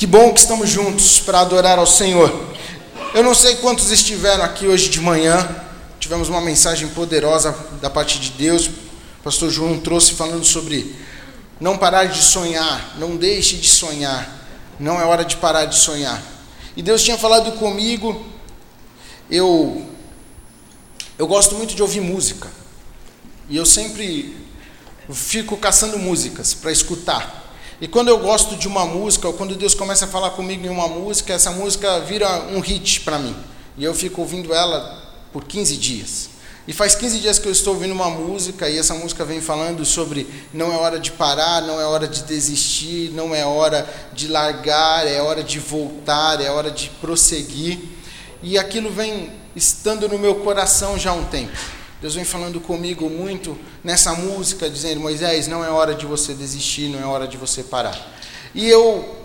Que bom que estamos juntos para adorar ao Senhor. Eu não sei quantos estiveram aqui hoje de manhã. Tivemos uma mensagem poderosa da parte de Deus. O pastor João trouxe falando sobre não parar de sonhar, não deixe de sonhar. Não é hora de parar de sonhar. E Deus tinha falado comigo. Eu eu gosto muito de ouvir música. E eu sempre fico caçando músicas para escutar. E quando eu gosto de uma música, ou quando Deus começa a falar comigo em uma música, essa música vira um hit para mim. E eu fico ouvindo ela por 15 dias. E faz 15 dias que eu estou ouvindo uma música e essa música vem falando sobre não é hora de parar, não é hora de desistir, não é hora de largar, é hora de voltar, é hora de prosseguir. E aquilo vem estando no meu coração já há um tempo. Deus vem falando comigo muito nessa música, dizendo: Moisés, não é hora de você desistir, não é hora de você parar. E eu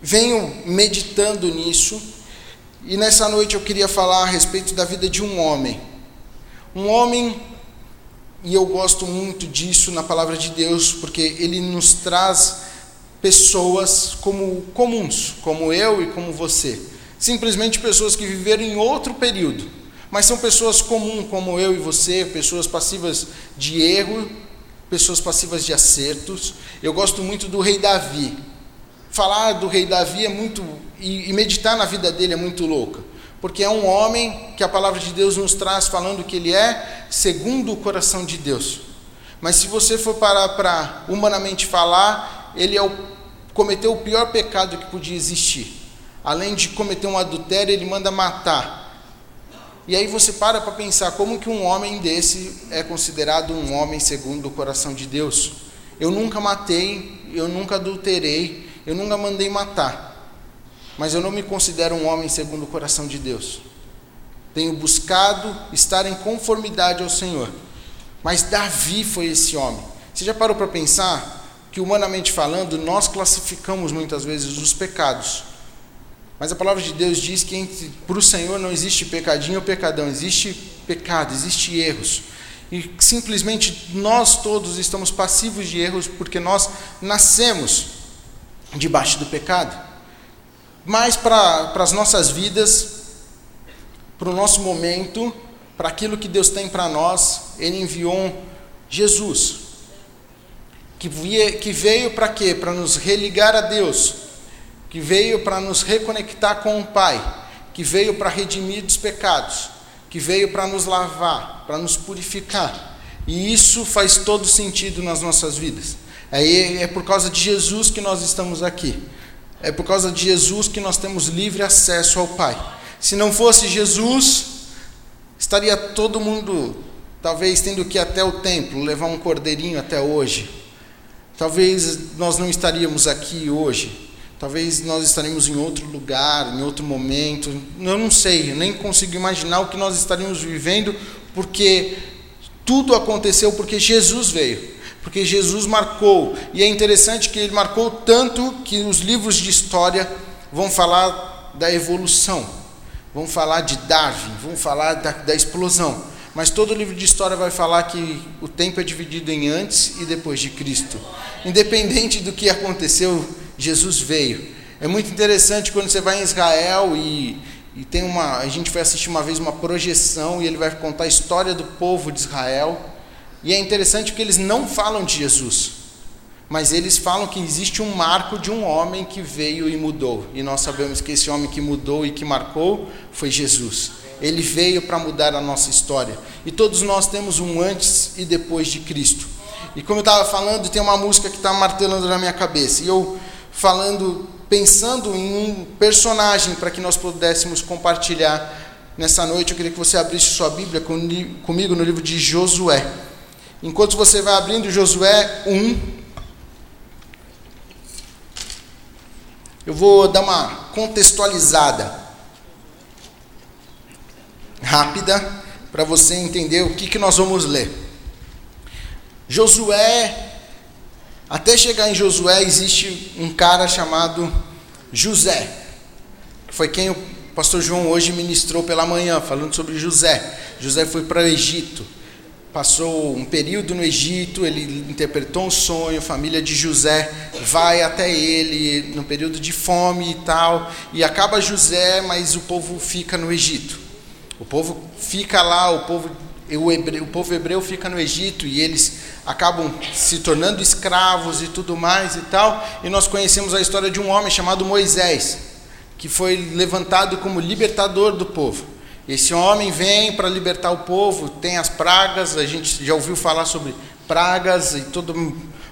venho meditando nisso, e nessa noite eu queria falar a respeito da vida de um homem. Um homem, e eu gosto muito disso na palavra de Deus, porque ele nos traz pessoas como comuns, como eu e como você. Simplesmente pessoas que viveram em outro período mas são pessoas comuns como eu e você, pessoas passivas de erro, pessoas passivas de acertos. Eu gosto muito do rei Davi. Falar do rei Davi é muito e, e meditar na vida dele é muito louca, porque é um homem que a palavra de Deus nos traz falando que ele é segundo o coração de Deus. Mas se você for parar para humanamente falar, ele é o, cometeu o pior pecado que podia existir. Além de cometer um adultério, ele manda matar. E aí você para para pensar como que um homem desse é considerado um homem segundo o coração de Deus. Eu nunca matei, eu nunca adulterei, eu nunca mandei matar. Mas eu não me considero um homem segundo o coração de Deus. Tenho buscado estar em conformidade ao Senhor. Mas Davi foi esse homem. Você já parou para pensar que, humanamente falando, nós classificamos muitas vezes os pecados mas a palavra de Deus diz que para o Senhor não existe pecadinho ou pecadão, existe pecado, existe erros. E simplesmente nós todos estamos passivos de erros porque nós nascemos debaixo do pecado. Mas para, as nossas vidas, para o nosso momento, para aquilo que Deus tem para nós, Ele enviou Jesus, que veio para quê? Para nos religar a Deus que veio para nos reconectar com o Pai, que veio para redimir dos pecados, que veio para nos lavar, para nos purificar. E isso faz todo sentido nas nossas vidas. É, é por causa de Jesus que nós estamos aqui. É por causa de Jesus que nós temos livre acesso ao Pai. Se não fosse Jesus, estaria todo mundo, talvez, tendo que ir até o templo, levar um cordeirinho até hoje. Talvez nós não estaríamos aqui hoje. Talvez nós estaremos em outro lugar, em outro momento. Eu não sei, eu nem consigo imaginar o que nós estaríamos vivendo, porque tudo aconteceu porque Jesus veio. Porque Jesus marcou. E é interessante que ele marcou tanto que os livros de história vão falar da evolução, vão falar de Darwin, vão falar da, da explosão. Mas todo livro de história vai falar que o tempo é dividido em antes e depois de Cristo. Independente do que aconteceu Jesus veio. É muito interessante quando você vai em Israel e, e tem uma. A gente foi assistir uma vez uma projeção e ele vai contar a história do povo de Israel. E é interessante porque eles não falam de Jesus, mas eles falam que existe um marco de um homem que veio e mudou. E nós sabemos que esse homem que mudou e que marcou foi Jesus. Ele veio para mudar a nossa história. E todos nós temos um antes e depois de Cristo. E como eu estava falando, tem uma música que está martelando na minha cabeça. E eu falando, pensando em um personagem para que nós pudéssemos compartilhar nessa noite. Eu queria que você abrisse sua Bíblia comigo no livro de Josué. Enquanto você vai abrindo Josué 1, eu vou dar uma contextualizada rápida para você entender o que, que nós vamos ler. Josué até chegar em Josué existe um cara chamado José, que foi quem o pastor João hoje ministrou pela manhã, falando sobre José. José foi para o Egito passou um período no Egito, ele interpretou um sonho, a família de José vai até ele no período de fome e tal, e acaba José, mas o povo fica no Egito. O povo fica lá, o povo, o, hebreu, o povo hebreu fica no Egito e eles acabam se tornando escravos e tudo mais e tal. E nós conhecemos a história de um homem chamado Moisés, que foi levantado como libertador do povo. Esse homem vem para libertar o povo, tem as pragas, a gente já ouviu falar sobre pragas e todo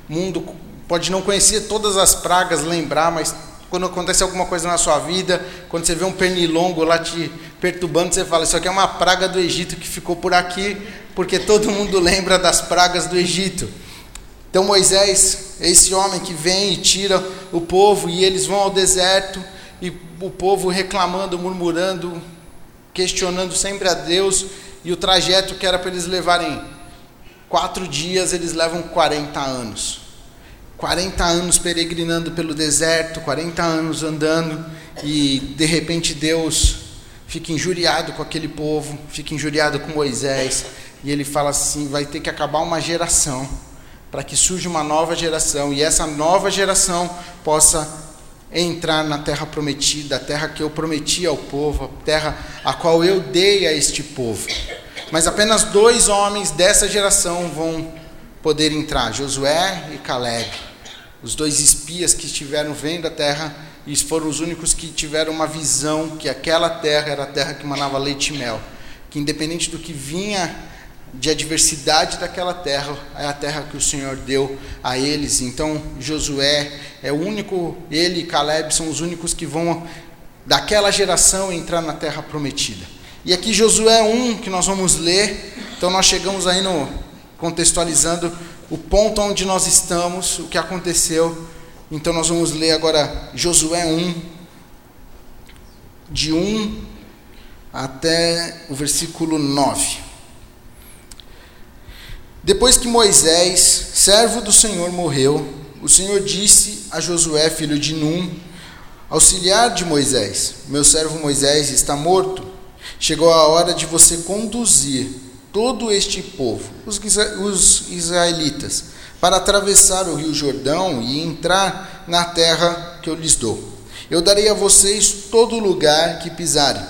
mundo pode não conhecer todas as pragas, lembrar, mas quando acontece alguma coisa na sua vida, quando você vê um pernilongo lá te perturbando, você fala: Isso aqui é uma praga do Egito que ficou por aqui, porque todo mundo lembra das pragas do Egito. Então Moisés é esse homem que vem e tira o povo, e eles vão ao deserto, e o povo reclamando, murmurando, questionando sempre a Deus, e o trajeto que era para eles levarem quatro dias, eles levam 40 anos. 40 anos peregrinando pelo deserto, 40 anos andando, e de repente Deus fica injuriado com aquele povo, fica injuriado com Moisés, e ele fala assim: vai ter que acabar uma geração, para que surja uma nova geração, e essa nova geração possa entrar na terra prometida, a terra que eu prometi ao povo, a terra a qual eu dei a este povo. Mas apenas dois homens dessa geração vão poder entrar: Josué e Caleb. Os dois espias que estiveram vendo a terra e foram os únicos que tiveram uma visão que aquela terra era a terra que manava leite e mel. Que independente do que vinha de adversidade daquela terra, é a terra que o Senhor deu a eles. Então, Josué é o único, ele e Caleb são os únicos que vão daquela geração entrar na terra prometida. E aqui Josué 1 que nós vamos ler. Então nós chegamos aí no contextualizando o ponto onde nós estamos, o que aconteceu. Então nós vamos ler agora Josué 1 de 1 até o versículo 9. Depois que Moisés, servo do Senhor, morreu, o Senhor disse a Josué, filho de Num, auxiliar de Moisés: Meu servo Moisés está morto. Chegou a hora de você conduzir todo este povo, os israelitas, para atravessar o rio Jordão e entrar na terra que eu lhes dou. Eu darei a vocês todo lugar que pisarem,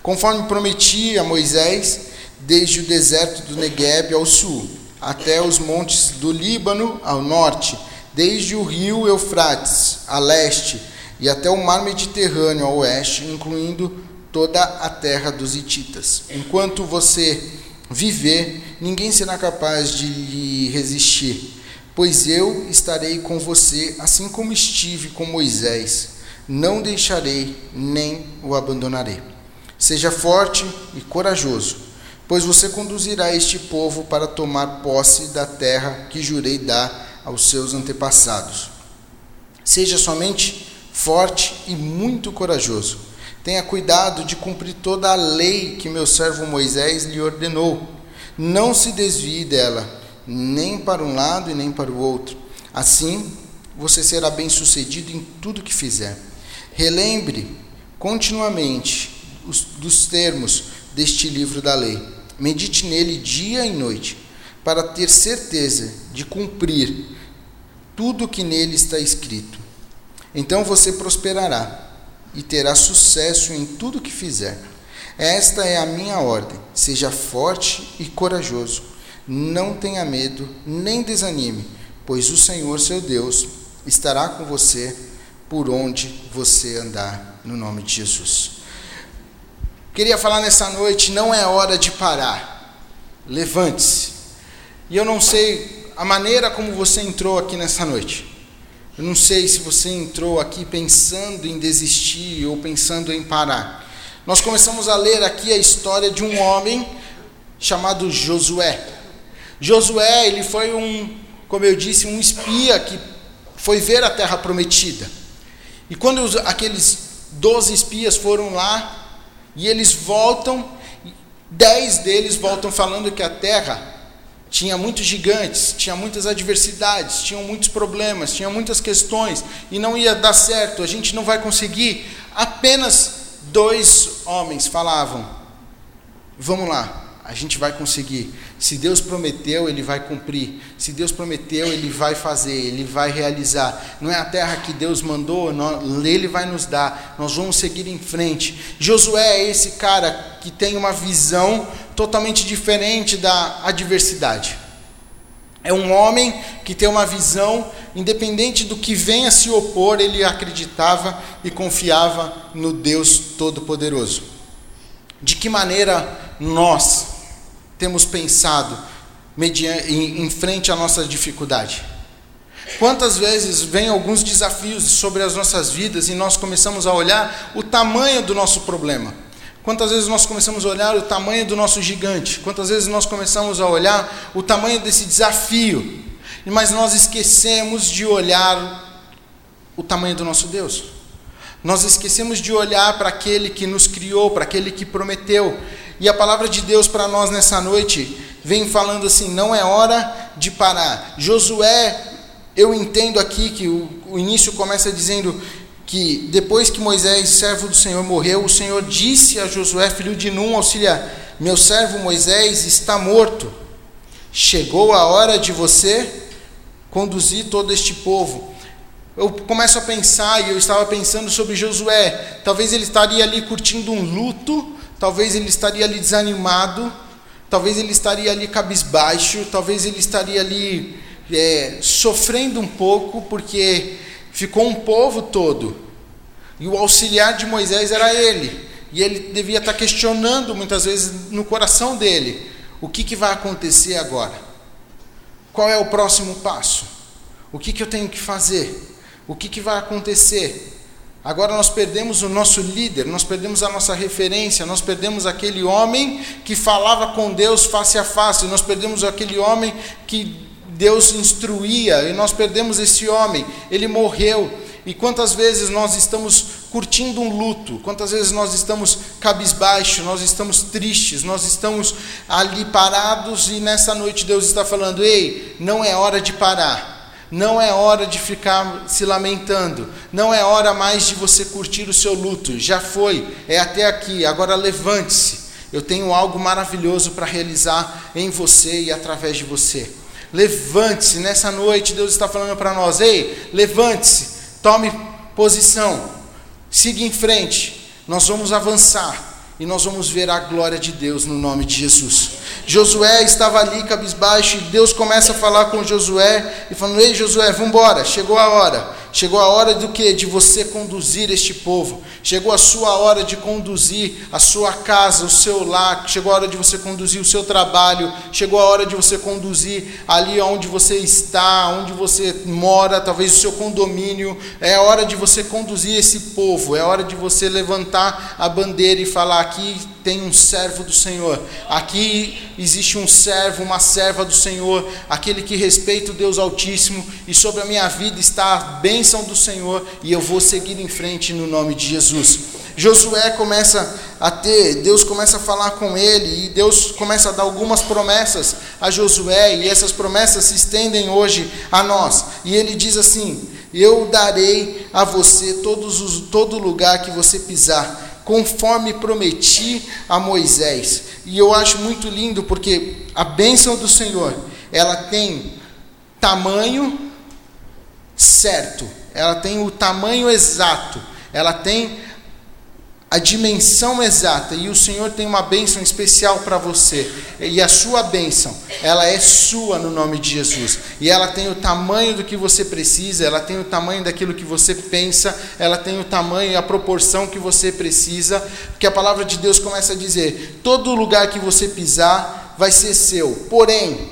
conforme prometi a Moisés, desde o deserto do Negueb ao sul até os montes do Líbano ao norte, desde o rio Eufrates a leste e até o mar Mediterrâneo a oeste, incluindo toda a terra dos Hititas. Enquanto você viver, ninguém será capaz de lhe resistir, pois eu estarei com você, assim como estive com Moisés. Não deixarei nem o abandonarei. Seja forte e corajoso pois você conduzirá este povo para tomar posse da terra que jurei dar aos seus antepassados. Seja somente forte e muito corajoso. Tenha cuidado de cumprir toda a lei que meu servo Moisés lhe ordenou. Não se desvie dela, nem para um lado e nem para o outro. Assim, você será bem-sucedido em tudo que fizer. Relembre continuamente os, dos termos deste livro da lei. Medite nele dia e noite, para ter certeza de cumprir tudo o que nele está escrito. Então você prosperará e terá sucesso em tudo que fizer. Esta é a minha ordem. Seja forte e corajoso. Não tenha medo, nem desanime, pois o Senhor seu Deus estará com você por onde você andar, no nome de Jesus. Queria falar nessa noite, não é hora de parar. Levante-se. E eu não sei a maneira como você entrou aqui nessa noite. Eu não sei se você entrou aqui pensando em desistir ou pensando em parar. Nós começamos a ler aqui a história de um homem chamado Josué. Josué, ele foi um, como eu disse, um espia que foi ver a terra prometida. E quando os, aqueles doze espias foram lá, e eles voltam, dez deles voltam falando que a terra tinha muitos gigantes, tinha muitas adversidades, tinha muitos problemas, tinha muitas questões e não ia dar certo, a gente não vai conseguir. Apenas dois homens falavam: Vamos lá, a gente vai conseguir. Se Deus prometeu, Ele vai cumprir. Se Deus prometeu, Ele vai fazer, Ele vai realizar. Não é a terra que Deus mandou, Ele vai nos dar. Nós vamos seguir em frente. Josué é esse cara que tem uma visão totalmente diferente da adversidade. É um homem que tem uma visão, independente do que venha se opor, ele acreditava e confiava no Deus Todo-Poderoso. De que maneira nós temos pensado em frente à nossa dificuldade? Quantas vezes vem alguns desafios sobre as nossas vidas e nós começamos a olhar o tamanho do nosso problema? Quantas vezes nós começamos a olhar o tamanho do nosso gigante? Quantas vezes nós começamos a olhar o tamanho desse desafio? Mas nós esquecemos de olhar o tamanho do nosso Deus. Nós esquecemos de olhar para aquele que nos criou, para aquele que prometeu. E a palavra de Deus para nós nessa noite vem falando assim: não é hora de parar. Josué, eu entendo aqui que o, o início começa dizendo que depois que Moisés, servo do Senhor, morreu, o Senhor disse a Josué, filho de Num, auxiliar: Meu servo Moisés está morto. Chegou a hora de você conduzir todo este povo eu começo a pensar, e eu estava pensando sobre Josué. Talvez ele estaria ali curtindo um luto, talvez ele estaria ali desanimado, talvez ele estaria ali cabisbaixo, talvez ele estaria ali é, sofrendo um pouco, porque ficou um povo todo. E o auxiliar de Moisés era ele. E ele devia estar questionando muitas vezes no coração dele: o que, que vai acontecer agora? Qual é o próximo passo? O que, que eu tenho que fazer? O que, que vai acontecer? Agora nós perdemos o nosso líder, nós perdemos a nossa referência, nós perdemos aquele homem que falava com Deus face a face, nós perdemos aquele homem que Deus instruía, e nós perdemos esse homem, ele morreu. E quantas vezes nós estamos curtindo um luto, quantas vezes nós estamos cabisbaixo, nós estamos tristes, nós estamos ali parados e nessa noite Deus está falando: ei, não é hora de parar. Não é hora de ficar se lamentando. Não é hora mais de você curtir o seu luto. Já foi, é até aqui. Agora levante-se. Eu tenho algo maravilhoso para realizar em você e através de você. Levante-se. Nessa noite, Deus está falando para nós: ei, levante-se. Tome posição. Siga em frente. Nós vamos avançar e nós vamos ver a glória de Deus no nome de Jesus. Josué estava ali cabisbaixo e Deus começa a falar com Josué e falando: Ei, Josué, vamos embora, chegou a hora. Chegou a hora do que? De você conduzir este povo. Chegou a sua hora de conduzir a sua casa, o seu lar. Chegou a hora de você conduzir o seu trabalho. Chegou a hora de você conduzir ali onde você está, onde você mora, talvez o seu condomínio. É a hora de você conduzir esse povo. É hora de você levantar a bandeira e falar: aqui tem um servo do Senhor. Aqui existe um servo, uma serva do Senhor, aquele que respeita o Deus Altíssimo e sobre a minha vida está bem bênção do Senhor e eu vou seguir em frente no nome de Jesus. Josué começa a ter, Deus começa a falar com ele e Deus começa a dar algumas promessas a Josué e essas promessas se estendem hoje a nós. E ele diz assim: Eu darei a você todos os, todo lugar que você pisar, conforme prometi a Moisés. E eu acho muito lindo porque a bênção do Senhor, ela tem tamanho, certo, ela tem o tamanho exato, ela tem a dimensão exata e o Senhor tem uma bênção especial para você. E a sua bênção, ela é sua no nome de Jesus. E ela tem o tamanho do que você precisa, ela tem o tamanho daquilo que você pensa, ela tem o tamanho e a proporção que você precisa, porque a palavra de Deus começa a dizer: todo lugar que você pisar vai ser seu. Porém,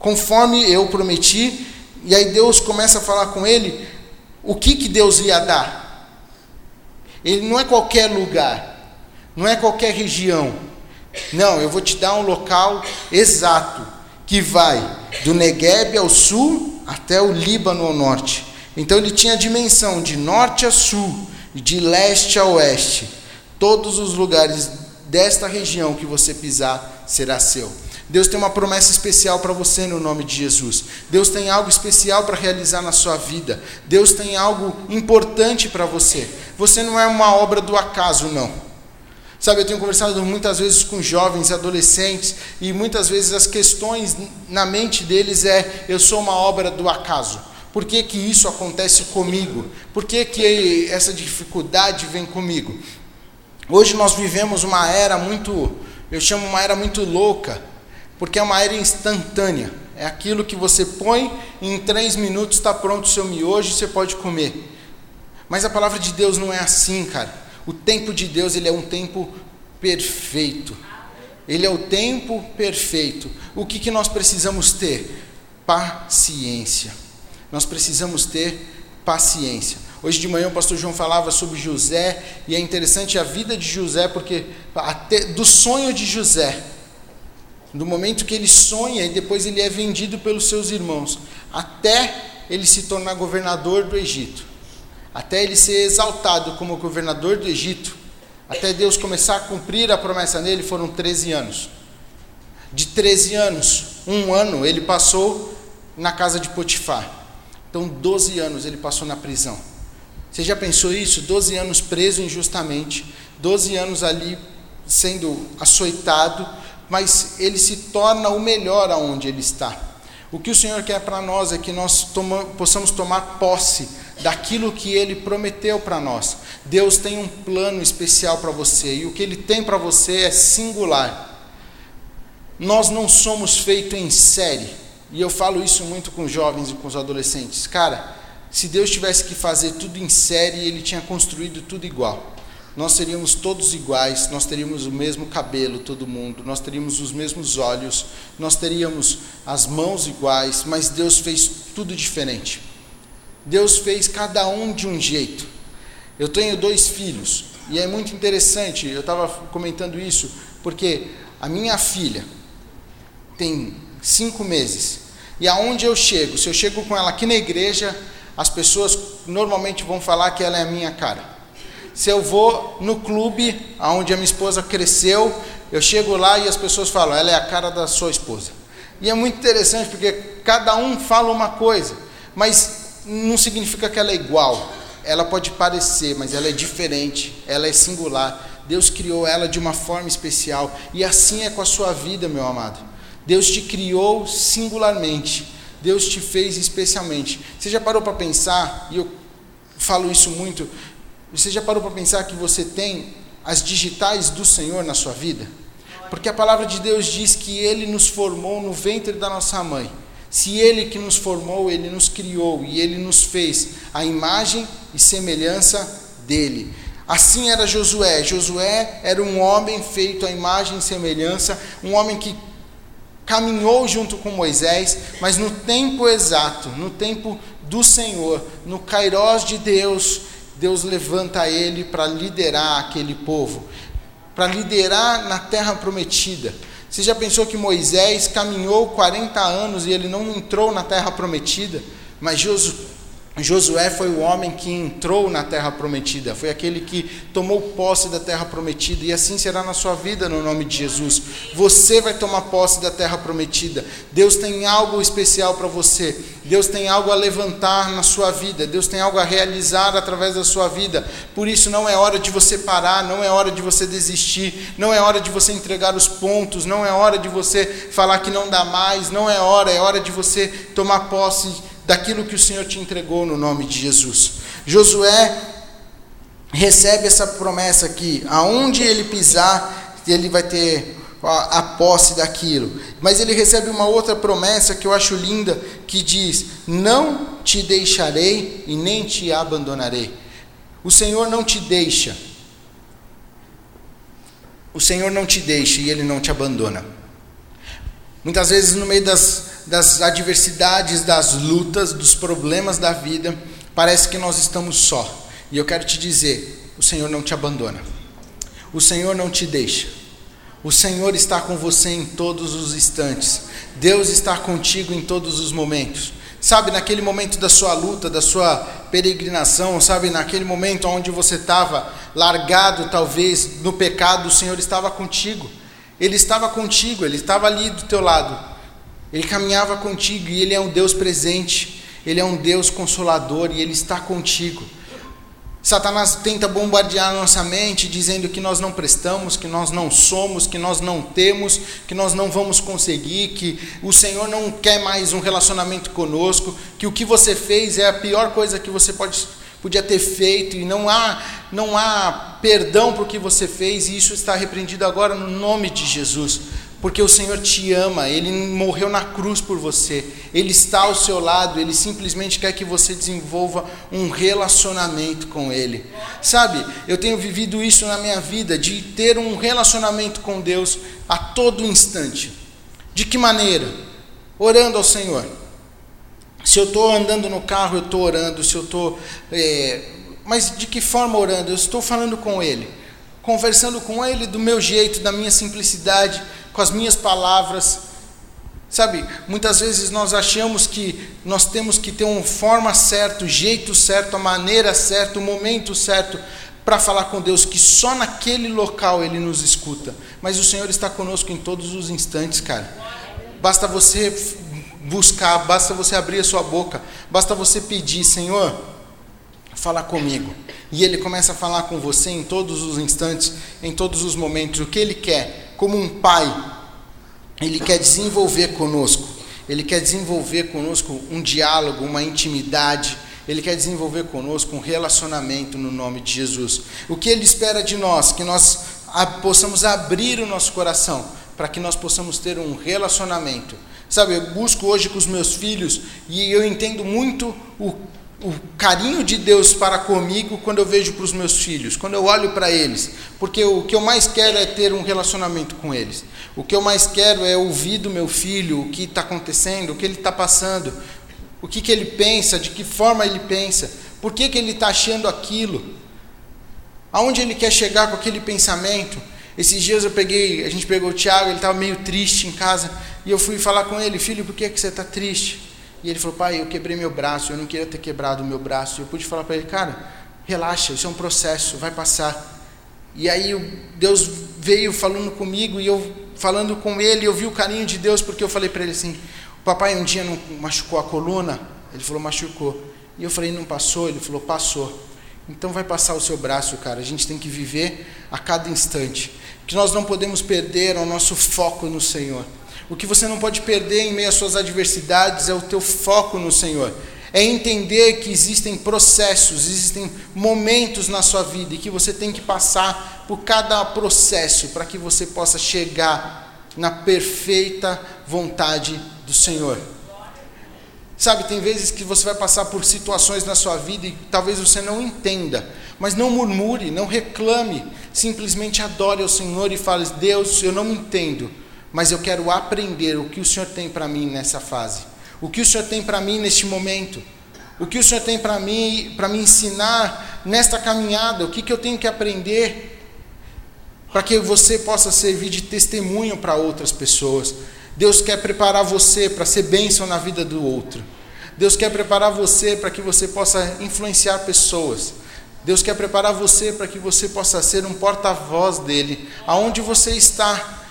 conforme eu prometi, e aí Deus começa a falar com ele o que, que Deus ia dar. Ele não é qualquer lugar, não é qualquer região. Não, eu vou te dar um local exato que vai do Negueb ao sul até o Líbano ao norte. Então ele tinha a dimensão de norte a sul de leste a oeste. Todos os lugares desta região que você pisar será seu. Deus tem uma promessa especial para você no nome de Jesus. Deus tem algo especial para realizar na sua vida. Deus tem algo importante para você. Você não é uma obra do acaso, não. Sabe, eu tenho conversado muitas vezes com jovens adolescentes e muitas vezes as questões na mente deles é: eu sou uma obra do acaso. Por que, que isso acontece comigo? Por que, que essa dificuldade vem comigo? Hoje nós vivemos uma era muito, eu chamo uma era muito louca, porque é uma era instantânea. É aquilo que você põe e em três minutos está pronto o seu miojo e você pode comer. Mas a palavra de Deus não é assim, cara. O tempo de Deus ele é um tempo perfeito. Ele é o tempo perfeito. O que, que nós precisamos ter? Paciência. Nós precisamos ter paciência. Hoje de manhã o pastor João falava sobre José, e é interessante a vida de José, porque até do sonho de José, do momento que ele sonha e depois ele é vendido pelos seus irmãos, até ele se tornar governador do Egito, até ele ser exaltado como governador do Egito, até Deus começar a cumprir a promessa nele, foram 13 anos. De 13 anos, um ano ele passou na casa de Potifar. Então, 12 anos ele passou na prisão. Você já pensou isso? 12 anos preso injustamente, 12 anos ali sendo açoitado, mas ele se torna o melhor aonde ele está. O que o Senhor quer para nós é que nós toma, possamos tomar posse daquilo que ele prometeu para nós. Deus tem um plano especial para você e o que ele tem para você é singular. Nós não somos feitos em série. E eu falo isso muito com jovens e com os adolescentes. Cara, se Deus tivesse que fazer tudo em série, ele tinha construído tudo igual. Nós seríamos todos iguais, nós teríamos o mesmo cabelo, todo mundo, nós teríamos os mesmos olhos, nós teríamos as mãos iguais, mas Deus fez tudo diferente. Deus fez cada um de um jeito. Eu tenho dois filhos, e é muito interessante, eu estava comentando isso, porque a minha filha tem cinco meses. E aonde eu chego, se eu chego com ela aqui na igreja, as pessoas normalmente vão falar que ela é a minha cara. Se eu vou no clube aonde a minha esposa cresceu, eu chego lá e as pessoas falam, ela é a cara da sua esposa. E é muito interessante porque cada um fala uma coisa, mas não significa que ela é igual. Ela pode parecer, mas ela é diferente, ela é singular. Deus criou ela de uma forma especial e assim é com a sua vida, meu amado. Deus te criou singularmente. Deus te fez especialmente. Você já parou para pensar, e eu falo isso muito, você já parou para pensar que você tem as digitais do Senhor na sua vida? Porque a palavra de Deus diz que Ele nos formou no ventre da nossa mãe. Se Ele que nos formou, Ele nos criou e Ele nos fez a imagem e semelhança dele. Assim era Josué. Josué era um homem feito à imagem e semelhança, um homem que caminhou junto com Moisés, mas no tempo exato, no tempo do Senhor, no kairós de Deus, Deus levanta ele para liderar aquele povo, para liderar na terra prometida. Você já pensou que Moisés caminhou 40 anos e ele não entrou na terra prometida? Mas Josué foi o homem que entrou na terra prometida, foi aquele que tomou posse da terra prometida, e assim será na sua vida, no nome de Jesus. Você vai tomar posse da terra prometida. Deus tem algo especial para você, Deus tem algo a levantar na sua vida, Deus tem algo a realizar através da sua vida. Por isso, não é hora de você parar, não é hora de você desistir, não é hora de você entregar os pontos, não é hora de você falar que não dá mais, não é hora, é hora de você tomar posse daquilo que o Senhor te entregou no nome de Jesus. Josué recebe essa promessa aqui, aonde ele pisar, ele vai ter a, a posse daquilo. Mas ele recebe uma outra promessa que eu acho linda, que diz: Não te deixarei e nem te abandonarei. O Senhor não te deixa. O Senhor não te deixa e ele não te abandona. Muitas vezes, no meio das das adversidades, das lutas, dos problemas da vida, parece que nós estamos só. E eu quero te dizer: o Senhor não te abandona, o Senhor não te deixa, o Senhor está com você em todos os instantes, Deus está contigo em todos os momentos. Sabe, naquele momento da sua luta, da sua peregrinação, sabe, naquele momento onde você estava largado, talvez, no pecado, o Senhor estava contigo. Ele estava contigo, ele estava ali do teu lado. Ele caminhava contigo e ele é um Deus presente, ele é um Deus consolador e ele está contigo. Satanás tenta bombardear nossa mente dizendo que nós não prestamos, que nós não somos, que nós não temos, que nós não vamos conseguir, que o Senhor não quer mais um relacionamento conosco, que o que você fez é a pior coisa que você pode, podia ter feito e não há, não há perdão para o que você fez e isso está repreendido agora no nome de Jesus porque o Senhor te ama, Ele morreu na cruz por você, Ele está ao seu lado, Ele simplesmente quer que você desenvolva um relacionamento com Ele. Sabe, eu tenho vivido isso na minha vida, de ter um relacionamento com Deus a todo instante. De que maneira? Orando ao Senhor. Se eu estou andando no carro, eu estou orando, se eu estou. É... Mas de que forma orando? Eu estou falando com Ele, conversando com Ele do meu jeito, da minha simplicidade com as minhas palavras. Sabe, muitas vezes nós achamos que nós temos que ter uma forma certa, o jeito certo, a maneira certa, o momento certo para falar com Deus, que só naquele local Ele nos escuta. Mas o Senhor está conosco em todos os instantes, cara. Basta você buscar, basta você abrir a sua boca, basta você pedir, Senhor, fala comigo. E Ele começa a falar com você em todos os instantes, em todos os momentos, o que Ele quer como um pai, ele quer desenvolver conosco. Ele quer desenvolver conosco um diálogo, uma intimidade. Ele quer desenvolver conosco um relacionamento no nome de Jesus. O que ele espera de nós? Que nós possamos abrir o nosso coração para que nós possamos ter um relacionamento. Sabe, eu busco hoje com os meus filhos e eu entendo muito o o carinho de Deus para comigo quando eu vejo para os meus filhos, quando eu olho para eles, porque o que eu mais quero é ter um relacionamento com eles. O que eu mais quero é ouvir do meu filho o que está acontecendo, o que ele está passando, o que, que ele pensa, de que forma ele pensa, por que, que ele está achando aquilo, aonde ele quer chegar com aquele pensamento. Esses dias eu peguei, a gente pegou o Tiago, ele estava meio triste em casa, e eu fui falar com ele, filho, por que, que você está triste? E ele falou, pai, eu quebrei meu braço, eu não queria ter quebrado o meu braço. Eu pude falar para ele, cara, relaxa, isso é um processo, vai passar. E aí Deus veio falando comigo e eu falando com ele, eu vi o carinho de Deus porque eu falei para ele assim: o papai um dia não machucou a coluna? Ele falou, machucou. E eu falei, não passou? Ele falou, passou. Então vai passar o seu braço, cara. A gente tem que viver a cada instante. Que nós não podemos perder o nosso foco no Senhor. O que você não pode perder em meio às suas adversidades é o teu foco no Senhor. É entender que existem processos, existem momentos na sua vida e que você tem que passar por cada processo para que você possa chegar na perfeita vontade do Senhor. Sabe, tem vezes que você vai passar por situações na sua vida e talvez você não entenda, mas não murmure, não reclame, simplesmente adore ao Senhor e fale: Deus, eu não entendo, mas eu quero aprender o que o Senhor tem para mim nessa fase. O que o Senhor tem para mim neste momento. O que o Senhor tem para mim, para me ensinar nesta caminhada, o que, que eu tenho que aprender para que você possa servir de testemunho para outras pessoas. Deus quer preparar você para ser bênção na vida do outro. Deus quer preparar você para que você possa influenciar pessoas. Deus quer preparar você para que você possa ser um porta-voz dele, aonde você está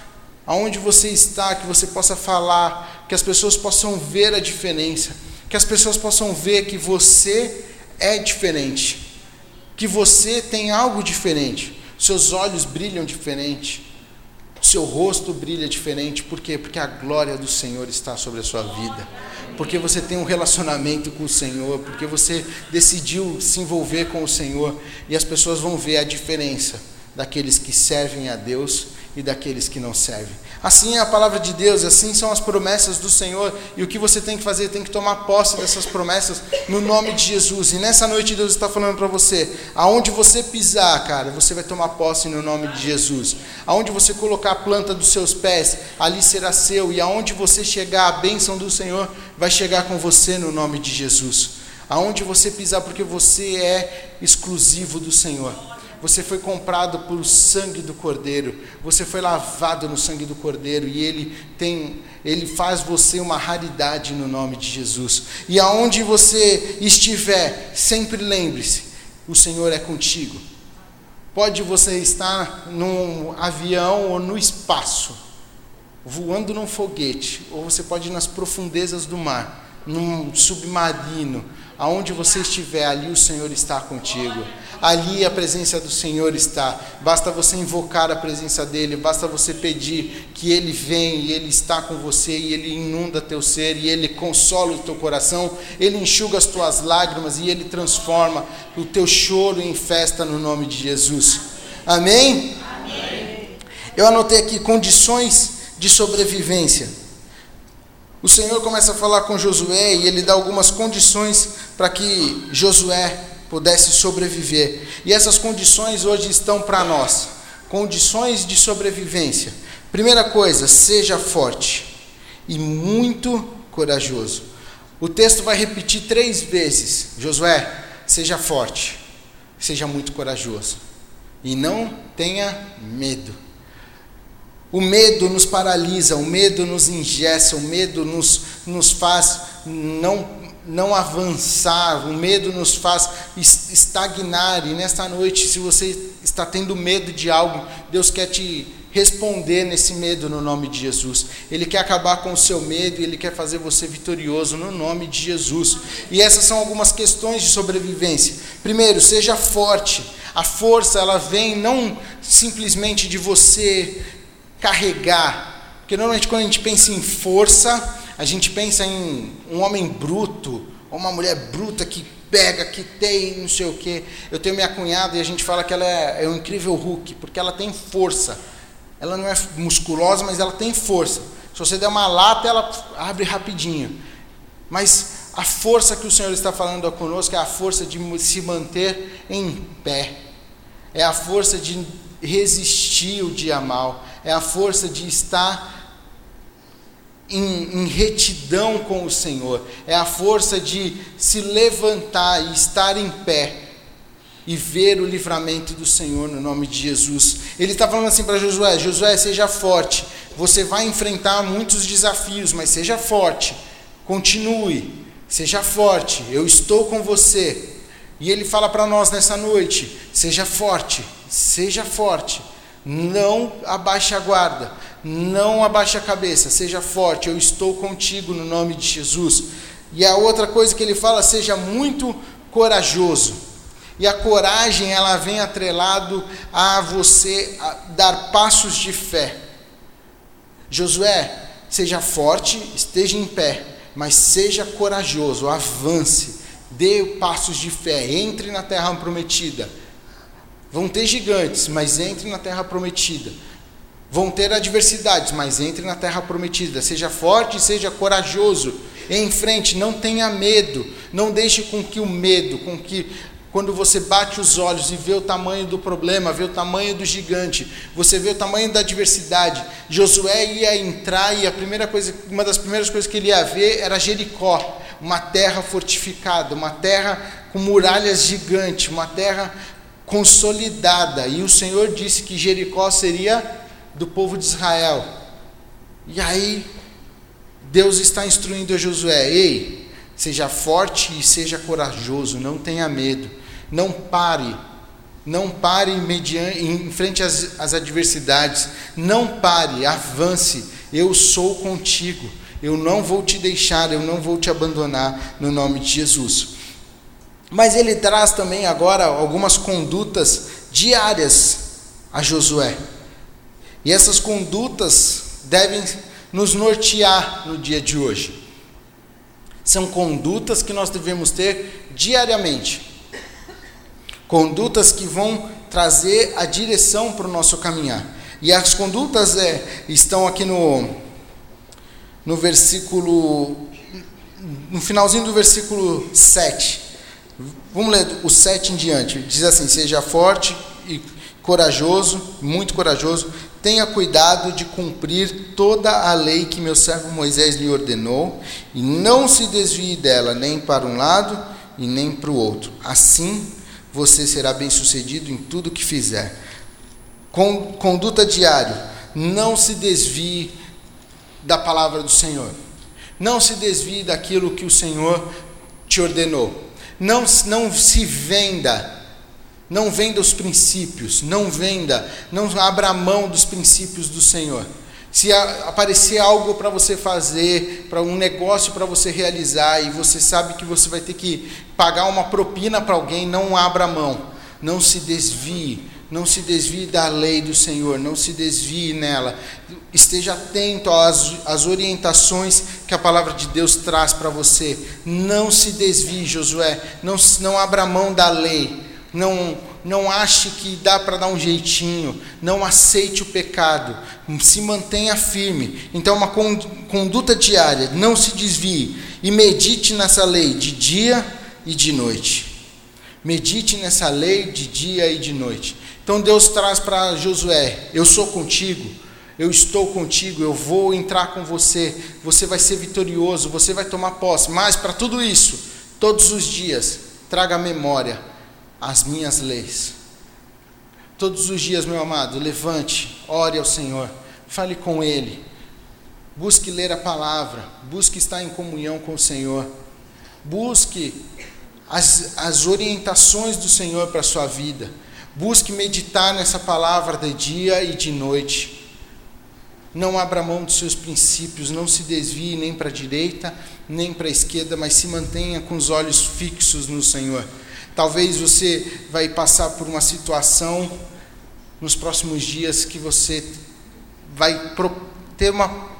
aonde você está, que você possa falar, que as pessoas possam ver a diferença, que as pessoas possam ver que você é diferente, que você tem algo diferente, seus olhos brilham diferente, seu rosto brilha diferente, por quê? Porque a glória do Senhor está sobre a sua vida, porque você tem um relacionamento com o Senhor, porque você decidiu se envolver com o Senhor, e as pessoas vão ver a diferença daqueles que servem a Deus e daqueles que não servem. Assim é a palavra de Deus, assim são as promessas do Senhor, e o que você tem que fazer, tem que tomar posse dessas promessas no nome de Jesus. E nessa noite Deus está falando para você, aonde você pisar, cara, você vai tomar posse no nome de Jesus. Aonde você colocar a planta dos seus pés, ali será seu, e aonde você chegar, a bênção do Senhor vai chegar com você no nome de Jesus. Aonde você pisar, porque você é exclusivo do Senhor. Você foi comprado pelo sangue do Cordeiro. Você foi lavado no sangue do Cordeiro e ele tem ele faz você uma raridade no nome de Jesus. E aonde você estiver, sempre lembre-se, o Senhor é contigo. Pode você estar num avião ou no espaço, voando num foguete, ou você pode ir nas profundezas do mar. Num submarino, aonde você estiver, ali o Senhor está contigo. Ali a presença do Senhor está. Basta você invocar a presença dele, basta você pedir que ele vem e ele está com você e ele inunda teu ser e ele consola o teu coração, ele enxuga as tuas lágrimas e ele transforma o teu choro em festa no nome de Jesus. Amém? Amém. Eu anotei aqui condições de sobrevivência. O Senhor começa a falar com Josué e ele dá algumas condições para que Josué pudesse sobreviver. E essas condições hoje estão para nós condições de sobrevivência. Primeira coisa, seja forte e muito corajoso. O texto vai repetir três vezes: Josué, seja forte, seja muito corajoso e não tenha medo. O medo nos paralisa, o medo nos ingessa, o medo nos, nos faz não não avançar, o medo nos faz estagnar. E nesta noite, se você está tendo medo de algo, Deus quer te responder nesse medo no nome de Jesus. Ele quer acabar com o seu medo e ele quer fazer você vitorioso no nome de Jesus. E essas são algumas questões de sobrevivência. Primeiro, seja forte. A força ela vem não simplesmente de você carregar, porque normalmente quando a gente pensa em força, a gente pensa em um homem bruto, ou uma mulher bruta que pega, que tem não sei o quê. Eu tenho minha cunhada e a gente fala que ela é, é um incrível Hulk, porque ela tem força. Ela não é musculosa, mas ela tem força. Se você der uma lata, ela abre rapidinho. Mas a força que o Senhor está falando conosco é a força de se manter em pé. É a força de resistir o dia mal. É a força de estar em, em, retidão com o Senhor, é a força de se levantar e estar em pé e ver o livramento do Senhor no nome de Jesus. Ele está falando assim para Josué: Josué, seja forte. Você vai enfrentar muitos desafios, mas seja forte. Continue, seja forte. Eu estou com você. E ele fala para nós nessa noite: seja forte, seja forte. Não abaixe a guarda não abaixe a cabeça, seja forte, eu estou contigo no nome de Jesus. E a outra coisa que ele fala, seja muito corajoso. E a coragem, ela vem atrelado a você dar passos de fé. Josué, seja forte, esteja em pé, mas seja corajoso, avance, dê passos de fé, entre na terra prometida. Vão ter gigantes, mas entre na terra prometida. Vão ter adversidades, mas entre na terra prometida. Seja forte, seja corajoso. Em frente, não tenha medo. Não deixe com que o medo, com que quando você bate os olhos e vê o tamanho do problema, vê o tamanho do gigante, você vê o tamanho da adversidade. Josué ia entrar e a primeira coisa, uma das primeiras coisas que ele ia ver era Jericó, uma terra fortificada, uma terra com muralhas gigantes, uma terra consolidada. E o Senhor disse que Jericó seria do povo de Israel. E aí, Deus está instruindo a Josué: ei, seja forte e seja corajoso, não tenha medo, não pare, não pare em frente às, às adversidades, não pare, avance, eu sou contigo, eu não vou te deixar, eu não vou te abandonar, no nome de Jesus. Mas ele traz também agora algumas condutas diárias a Josué. E essas condutas devem nos nortear no dia de hoje. São condutas que nós devemos ter diariamente. Condutas que vão trazer a direção para o nosso caminhar. E as condutas é, estão aqui no, no versículo. No finalzinho do versículo 7. Vamos ler o 7 em diante. Diz assim: Seja forte e corajoso, muito corajoso, tenha cuidado de cumprir toda a lei que meu servo Moisés lhe ordenou, e não se desvie dela nem para um lado e nem para o outro. Assim você será bem-sucedido em tudo que fizer. Conduta diária: não se desvie da palavra do Senhor. Não se desvie daquilo que o Senhor te ordenou. Não, não se venda. Não venda os princípios, não venda, não abra mão dos princípios do Senhor. Se aparecer algo para você fazer, para um negócio para você realizar, e você sabe que você vai ter que pagar uma propina para alguém, não abra mão, não se desvie, não se desvie da lei do Senhor, não se desvie nela. Esteja atento às, às orientações que a palavra de Deus traz para você. Não se desvie, Josué, não, não abra mão da lei, não não ache que dá para dar um jeitinho, não aceite o pecado, se mantenha firme. Então, uma conduta diária, não se desvie e medite nessa lei de dia e de noite. Medite nessa lei de dia e de noite. Então, Deus traz para Josué: Eu sou contigo, eu estou contigo, eu vou entrar com você, você vai ser vitorioso, você vai tomar posse. Mas, para tudo isso, todos os dias, traga a memória as minhas leis. Todos os dias, meu amado, levante, ore ao Senhor, fale com Ele, busque ler a palavra, busque estar em comunhão com o Senhor, busque as, as orientações do Senhor para a sua vida, busque meditar nessa palavra de dia e de noite. Não abra mão dos seus princípios, não se desvie nem para a direita, nem para a esquerda, mas se mantenha com os olhos fixos no Senhor. Talvez você vai passar por uma situação nos próximos dias que você vai ter uma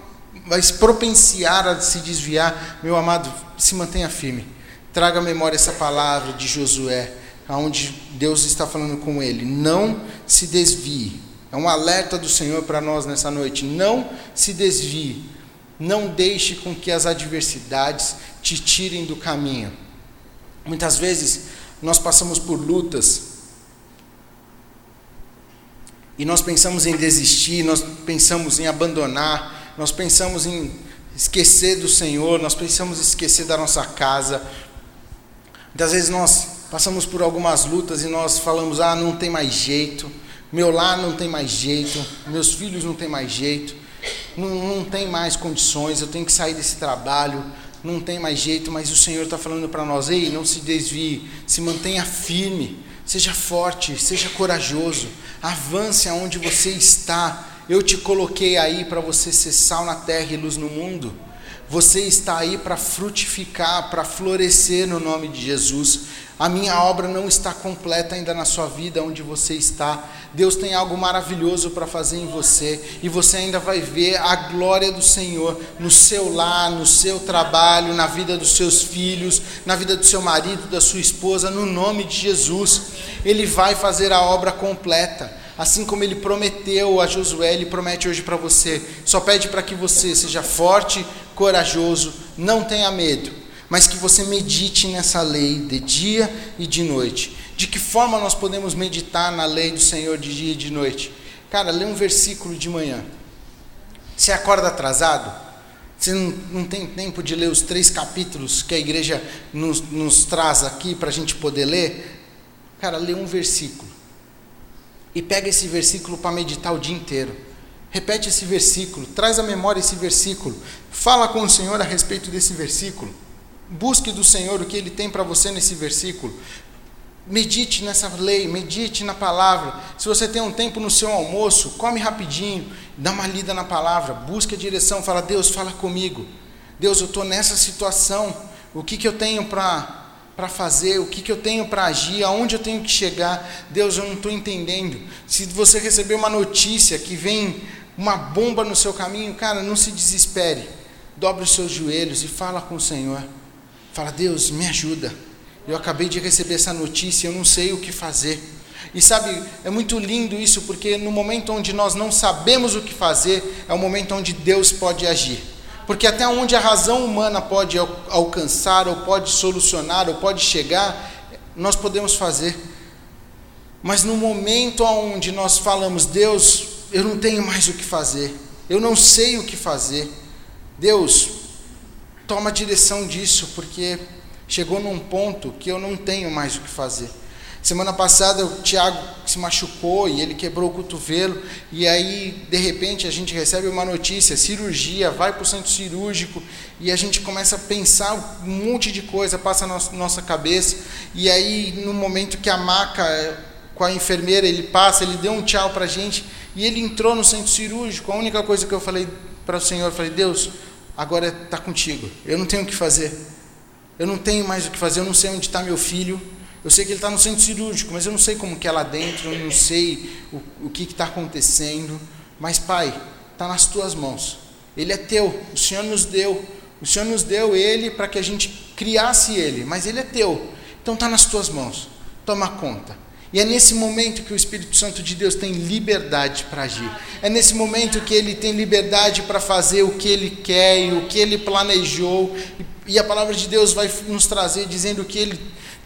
vai se propenciar a se desviar. Meu amado, se mantenha firme. Traga à memória essa palavra de Josué, aonde Deus está falando com ele. Não se desvie. É um alerta do Senhor para nós nessa noite. Não se desvie. Não deixe com que as adversidades te tirem do caminho. Muitas vezes nós passamos por lutas e nós pensamos em desistir, nós pensamos em abandonar, nós pensamos em esquecer do Senhor, nós pensamos em esquecer da nossa casa. Muitas vezes nós passamos por algumas lutas e nós falamos: ah, não tem mais jeito, meu lar não tem mais jeito, meus filhos não tem mais jeito, não, não tem mais condições, eu tenho que sair desse trabalho, não tem mais jeito, mas o Senhor está falando para nós: ei, não se desvie, se mantenha firme, seja forte, seja corajoso, avance aonde você está. Eu te coloquei aí para você ser sal na terra e luz no mundo. Você está aí para frutificar, para florescer no nome de Jesus. A minha obra não está completa ainda na sua vida, onde você está. Deus tem algo maravilhoso para fazer em você e você ainda vai ver a glória do Senhor no seu lar, no seu trabalho, na vida dos seus filhos, na vida do seu marido, da sua esposa, no nome de Jesus. Ele vai fazer a obra completa. Assim como ele prometeu a Josué, ele promete hoje para você. Só pede para que você seja forte, corajoso, não tenha medo mas que você medite nessa lei de dia e de noite. De que forma nós podemos meditar na lei do Senhor de dia e de noite? Cara, lê um versículo de manhã. Você acorda atrasado? Você não, não tem tempo de ler os três capítulos que a igreja nos, nos traz aqui para a gente poder ler? Cara, lê um versículo. E pega esse versículo para meditar o dia inteiro. Repete esse versículo, traz à memória esse versículo. Fala com o Senhor a respeito desse versículo. Busque do Senhor o que Ele tem para você nesse versículo. Medite nessa lei, medite na palavra. Se você tem um tempo no seu almoço, come rapidinho, dá uma lida na palavra, busque a direção, fala, Deus, fala comigo. Deus, eu estou nessa situação. O que, que eu tenho para para fazer, o que, que eu tenho para agir, aonde eu tenho que chegar. Deus, eu não estou entendendo. Se você receber uma notícia que vem uma bomba no seu caminho, cara, não se desespere. Dobre os seus joelhos e fala com o Senhor. Fala, Deus, me ajuda. Eu acabei de receber essa notícia, eu não sei o que fazer. E sabe, é muito lindo isso, porque no momento onde nós não sabemos o que fazer, é o momento onde Deus pode agir. Porque até onde a razão humana pode alcançar, ou pode solucionar, ou pode chegar, nós podemos fazer. Mas no momento onde nós falamos, Deus, eu não tenho mais o que fazer, eu não sei o que fazer, Deus, toma a direção disso, porque chegou num ponto que eu não tenho mais o que fazer. Semana passada o Tiago se machucou e ele quebrou o cotovelo, e aí de repente a gente recebe uma notícia, cirurgia, vai para o centro cirúrgico, e a gente começa a pensar um monte de coisa, passa na nossa cabeça, e aí no momento que a maca com a enfermeira ele passa, ele deu um tchau para a gente, E ele entrou no centro cirúrgico. A única coisa que eu falei para o Senhor, eu falei: Deus, agora está contigo. Eu não tenho o que fazer. Eu não tenho mais o que fazer. Eu não sei onde está meu filho. Eu sei que ele está no centro cirúrgico, mas eu não sei como que é lá dentro. Eu não sei o, o que está acontecendo. Mas, Pai, está nas tuas mãos. Ele é teu. O Senhor nos deu. O Senhor nos deu ele para que a gente criasse ele, mas ele é teu. Então está nas tuas mãos. Toma conta. E é nesse momento que o Espírito Santo de Deus tem liberdade para agir. É nesse momento que ele tem liberdade para fazer o que ele quer e o que ele planejou. E a palavra de Deus vai nos trazer dizendo que ele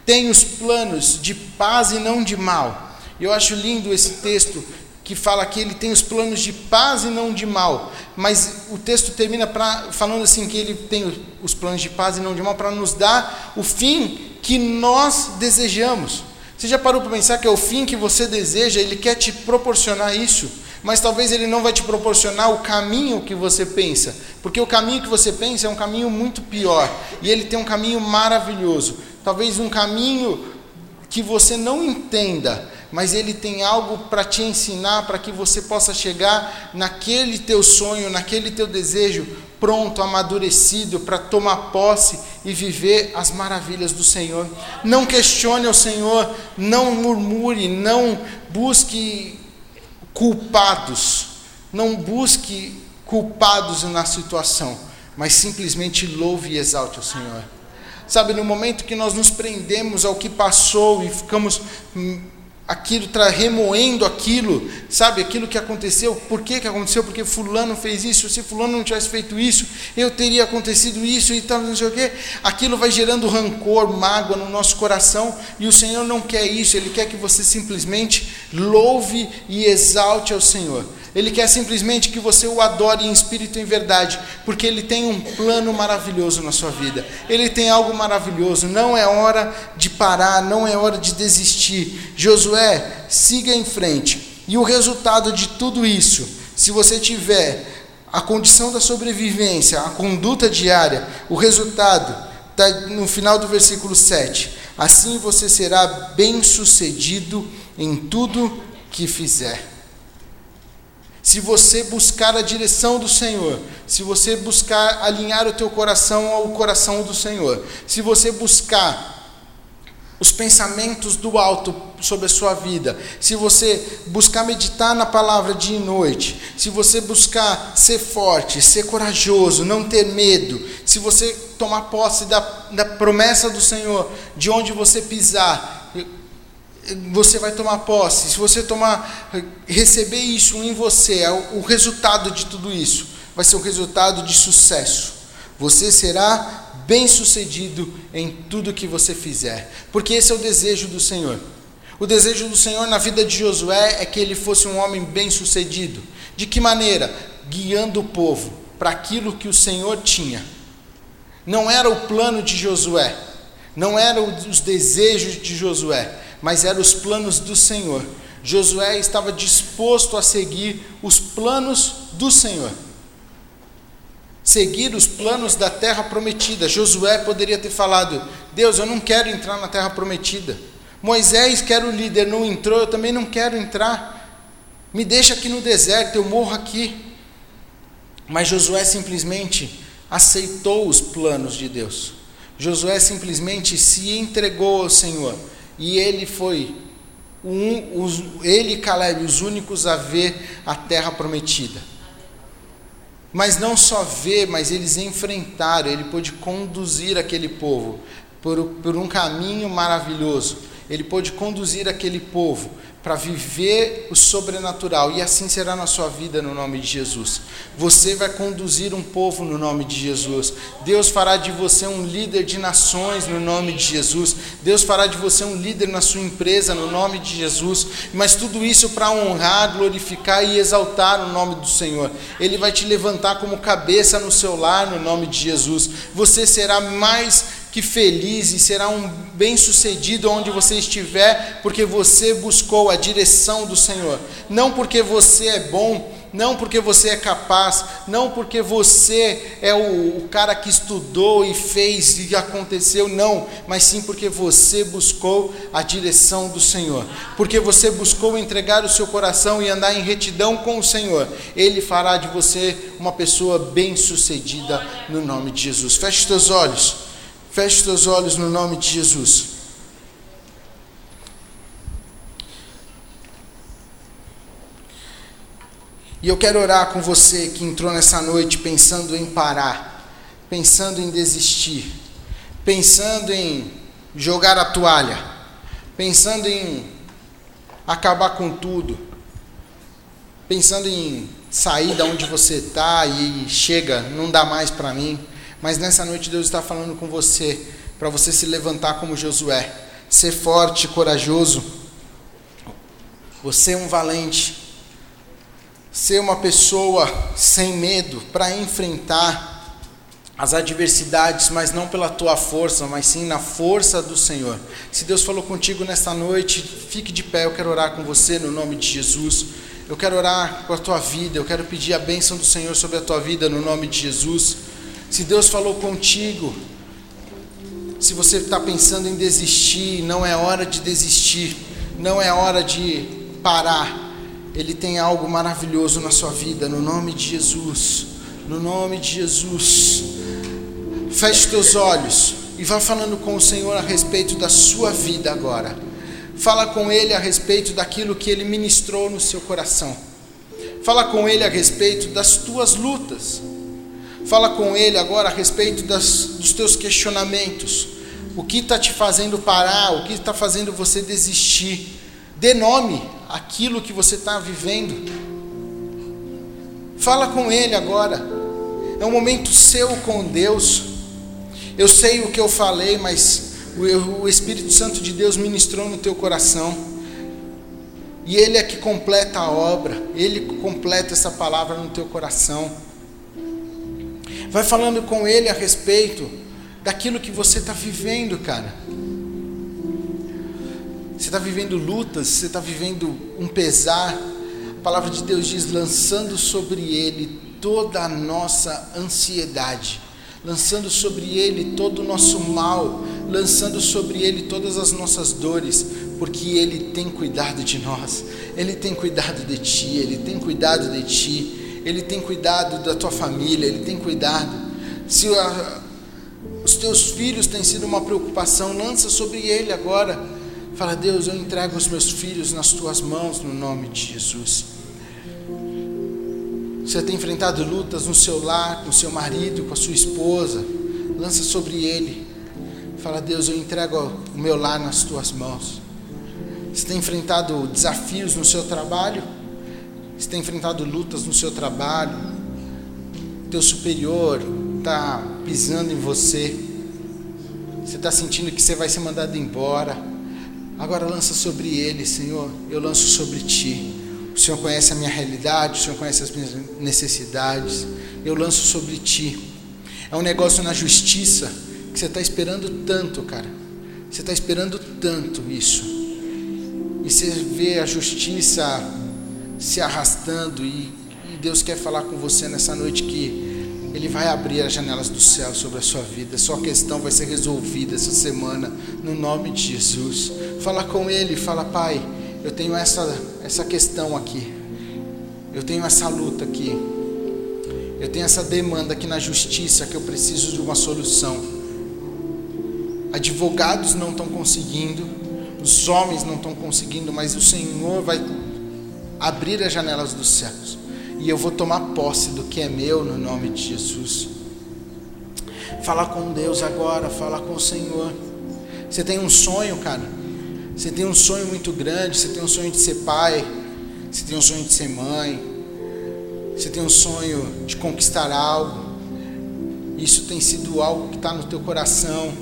tem os planos de paz e não de mal. Eu acho lindo esse texto que fala que ele tem os planos de paz e não de mal. Mas o texto termina pra, falando assim que ele tem os planos de paz e não de mal para nos dar o fim que nós desejamos. Você já parou para pensar que é o fim que você deseja, ele quer te proporcionar isso, mas talvez ele não vai te proporcionar o caminho que você pensa, porque o caminho que você pensa é um caminho muito pior, e ele tem um caminho maravilhoso. Talvez um caminho que você não entenda, mas ele tem algo para te ensinar para que você possa chegar naquele teu sonho, naquele teu desejo pronto, amadurecido para tomar posse e viver as maravilhas do Senhor. Não questione ao Senhor, não murmure, não busque culpados, não busque culpados na situação, mas simplesmente louve e exalte o Senhor. Sabe, no momento que nós nos prendemos ao que passou e ficamos aquilo, remoendo aquilo, sabe, aquilo que aconteceu, por que, que aconteceu, porque fulano fez isso, se fulano não tivesse feito isso, eu teria acontecido isso e tal, não sei o quê, aquilo vai gerando rancor, mágoa no nosso coração, e o Senhor não quer isso, Ele quer que você simplesmente louve e exalte ao Senhor, ele quer simplesmente que você o adore em espírito e em verdade, porque Ele tem um plano maravilhoso na sua vida. Ele tem algo maravilhoso. Não é hora de parar, não é hora de desistir. Josué, siga em frente. E o resultado de tudo isso, se você tiver a condição da sobrevivência, a conduta diária, o resultado está no final do versículo 7. Assim você será bem-sucedido em tudo que fizer se você buscar a direção do Senhor, se você buscar alinhar o teu coração ao coração do Senhor, se você buscar os pensamentos do alto sobre a sua vida, se você buscar meditar na palavra dia e noite, se você buscar ser forte, ser corajoso, não ter medo, se você tomar posse da, da promessa do Senhor, de onde você pisar, você vai tomar posse, se você tomar, receber isso em você, é o resultado de tudo isso vai ser um resultado de sucesso. Você será bem-sucedido em tudo que você fizer, porque esse é o desejo do Senhor. O desejo do Senhor na vida de Josué é que ele fosse um homem bem-sucedido. De que maneira? Guiando o povo para aquilo que o Senhor tinha. Não era o plano de Josué, não eram os desejos de Josué, mas eram os planos do Senhor. Josué estava disposto a seguir os planos do Senhor. Seguir os planos da terra prometida. Josué poderia ter falado: Deus, eu não quero entrar na terra prometida. Moisés, que era o líder, não entrou, eu também não quero entrar. Me deixa aqui no deserto, eu morro aqui. Mas Josué simplesmente aceitou os planos de Deus. Josué simplesmente se entregou ao Senhor e ele foi um, os, ele e Caleb os únicos a ver a terra prometida. Mas não só ver, mas eles enfrentaram, ele pôde conduzir aquele povo por, por um caminho maravilhoso. Ele pôde conduzir aquele povo para viver o sobrenatural, e assim será na sua vida no nome de Jesus. Você vai conduzir um povo no nome de Jesus. Deus fará de você um líder de nações no nome de Jesus. Deus fará de você um líder na sua empresa no nome de Jesus. Mas tudo isso para honrar, glorificar e exaltar o nome do Senhor. Ele vai te levantar como cabeça no seu lar no nome de Jesus. Você será mais que feliz e será um bem-sucedido onde você estiver, porque você buscou a direção do Senhor. Não porque você é bom, não porque você é capaz, não porque você é o, o, cara que estudou e fez e aconteceu, não, mas sim porque você buscou a direção do Senhor, porque você buscou entregar o seu coração e andar em retidão com o Senhor. Ele fará de você uma pessoa bem-sucedida no nome de Jesus. Feche os teus olhos, feche os teus olhos no nome de Jesus. E eu quero orar com você que entrou nessa noite pensando em parar, pensando em desistir, pensando em jogar a toalha, pensando em acabar com tudo, pensando em sair da onde você está e chega, não dá mais para mim. Mas nessa noite Deus está falando com você, para você se levantar como Josué, ser forte, corajoso. Você é um valente ser uma pessoa sem medo para enfrentar as adversidades, mas não pela tua força, mas sim na força do Senhor. Se Deus falou contigo nesta noite, fique de pé, eu quero orar com você no nome de Jesus. Eu quero orar com a tua vida, eu quero pedir a bênção do Senhor sobre a tua vida no nome de Jesus. Se Deus falou contigo, se você está pensando em desistir, não é hora de desistir, não é hora de parar ele tem algo maravilhoso na sua vida, no nome de Jesus. No nome de Jesus. Feche teus olhos e vá falando com o Senhor a respeito da sua vida agora. Fala com Ele a respeito daquilo que Ele ministrou no seu coração. Fala com Ele a respeito das tuas lutas. Fala com Ele agora a respeito das, dos teus questionamentos. O que está te fazendo parar? O que está fazendo você desistir? Dê nome aquilo que você está vivendo. Fala com Ele agora. É um momento seu com Deus. Eu sei o que eu falei, mas o Espírito Santo de Deus ministrou no teu coração. E Ele é que completa a obra. Ele completa essa palavra no teu coração. Vai falando com Ele a respeito daquilo que você está vivendo, cara. Você está vivendo lutas, você está vivendo um pesar. A palavra de Deus diz: lançando sobre ele toda a nossa ansiedade, lançando sobre ele todo o nosso mal, lançando sobre ele todas as nossas dores, porque ele tem cuidado de nós, ele tem cuidado de ti, ele tem cuidado de ti, ele tem cuidado da tua família, ele tem cuidado. Se a, os teus filhos têm sido uma preocupação, lança sobre ele agora Fala, Deus, eu entrego os meus filhos nas tuas mãos no nome de Jesus. Você tem enfrentado lutas no seu lar, com seu marido, com a sua esposa. Lança sobre ele. Fala, Deus, eu entrego o meu lar nas tuas mãos. Você tem enfrentado desafios no seu trabalho? Você tem enfrentado lutas no seu trabalho? Teu superior está pisando em você. Você está sentindo que você vai ser mandado embora. Agora lança sobre ele, Senhor, eu lanço sobre ti. O Senhor conhece a minha realidade, o Senhor conhece as minhas necessidades. Eu lanço sobre ti. É um negócio na justiça que você está esperando tanto, cara. Você está esperando tanto isso. E você vê a justiça se arrastando e, e Deus quer falar com você nessa noite que ele vai abrir as janelas do céu sobre a sua vida. Sua questão vai ser resolvida essa semana, no nome de Jesus. Fala com Ele, fala, Pai, eu tenho essa, essa questão aqui. Eu tenho essa luta aqui. Eu tenho essa demanda aqui na justiça que eu preciso de uma solução. Advogados não estão conseguindo, os homens não estão conseguindo, mas o Senhor vai abrir as janelas dos céus e eu vou tomar posse do que é meu no nome de Jesus. Fala com Deus agora, fala com o Senhor. Você tem um sonho, cara. Você tem um sonho muito grande. Você tem um sonho de ser pai. Você tem um sonho de ser mãe. Você tem um sonho de conquistar algo. Isso tem sido algo que está no teu coração.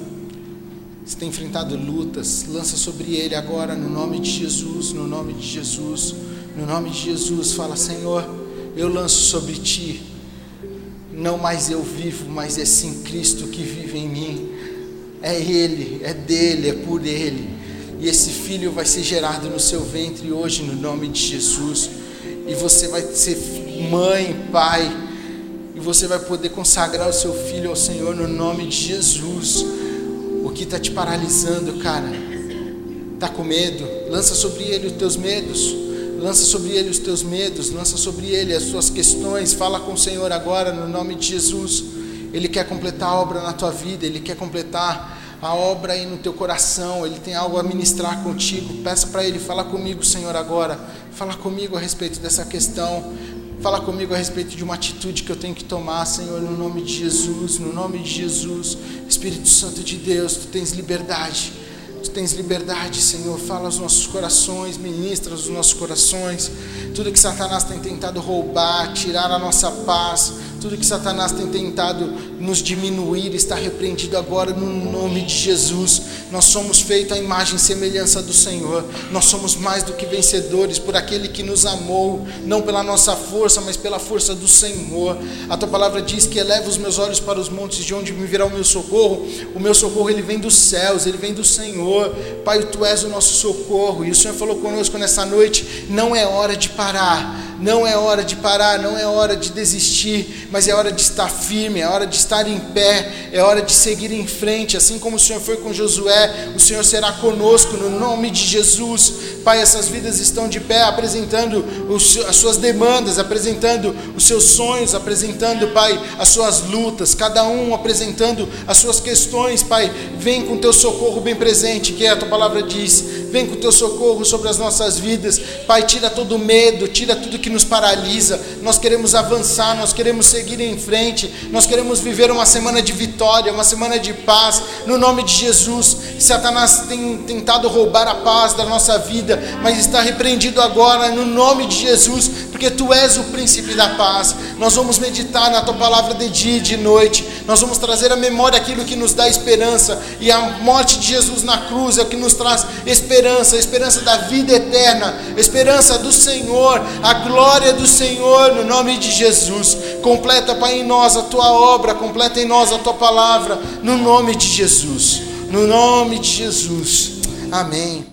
Você tem enfrentado lutas. Lança sobre ele agora, no nome de Jesus. No nome de Jesus. No nome de Jesus. Fala, Senhor eu lanço sobre ti. Não mais eu vivo, mas é sim Cristo que vive em mim. É Ele, é dele, é por Ele. E esse filho vai ser gerado no seu ventre hoje, no nome de Jesus. E você vai ser mãe, pai, e você vai poder consagrar o seu filho ao Senhor no nome de Jesus. O que está te paralisando, cara? Está com medo? Lança sobre ele os teus medos. Lança sobre ele os teus medos, lança sobre ele as suas questões. Fala com o Senhor agora no nome de Jesus. Ele quer completar a obra na tua vida, ele quer completar a obra aí no teu coração, Ele tem algo a ministrar contigo. Peça para Ele, fala comigo, Senhor, agora. Fala comigo a respeito dessa questão. Fala comigo a respeito de uma atitude que eu tenho que tomar, Senhor, no nome de Jesus, no nome de Jesus. Espírito Santo de Deus, tu tens liberdade. Tu tens liberdade, Senhor. Fala aos nossos corações, ministra os nossos corações. Tudo que Satanás tem tentado roubar, tirar a nossa paz, tudo que Satanás tem tentado nos diminuir está repreendido agora no nome de Jesus. Nós somos feitos à imagem e semelhança do Senhor. Nós somos mais do que vencedores por aquele que nos amou, não pela nossa força, mas pela força do Senhor. A tua palavra diz que eleva os meus olhos para os montes de onde me virá o meu socorro. O meu socorro ele vem dos céus, ele vem do Senhor. Pai, tu és o nosso socorro. E o Senhor falou conosco nessa noite, não é hora de parar não é hora de parar, não é hora de desistir, mas é hora de estar firme, é hora de estar em pé, é hora de seguir em frente. Assim como o Senhor foi com Josué, o Senhor será conosco no nome de Jesus. Pai, essas vidas estão de pé, apresentando as suas demandas, apresentando os seus sonhos, apresentando, Pai, as suas lutas, cada um apresentando as suas questões, Pai. Vem com teu socorro bem presente, que é a tua palavra diz. Vem com teu socorro sobre as nossas vidas, Pai. Tira todo medo, tira tudo que nos paralisa. Nós queremos avançar, nós queremos seguir em frente, nós queremos viver uma semana de vitória, uma semana de paz, no nome de Jesus. Satanás tem tentado roubar a paz da nossa vida, mas está repreendido agora, no nome de Jesus, porque tu és o príncipe da paz. Nós vamos meditar na tua palavra de dia e de noite, nós vamos trazer à memória aquilo que nos dá esperança, e a morte de Jesus na cruz é o que nos traz esperança, esperança da vida eterna, esperança do Senhor, a glória glória do Senhor, no nome de Jesus. Completa, Pai, em nós a tua obra, completa em nós a tua palavra, no nome de Jesus. No nome de Jesus. Amém.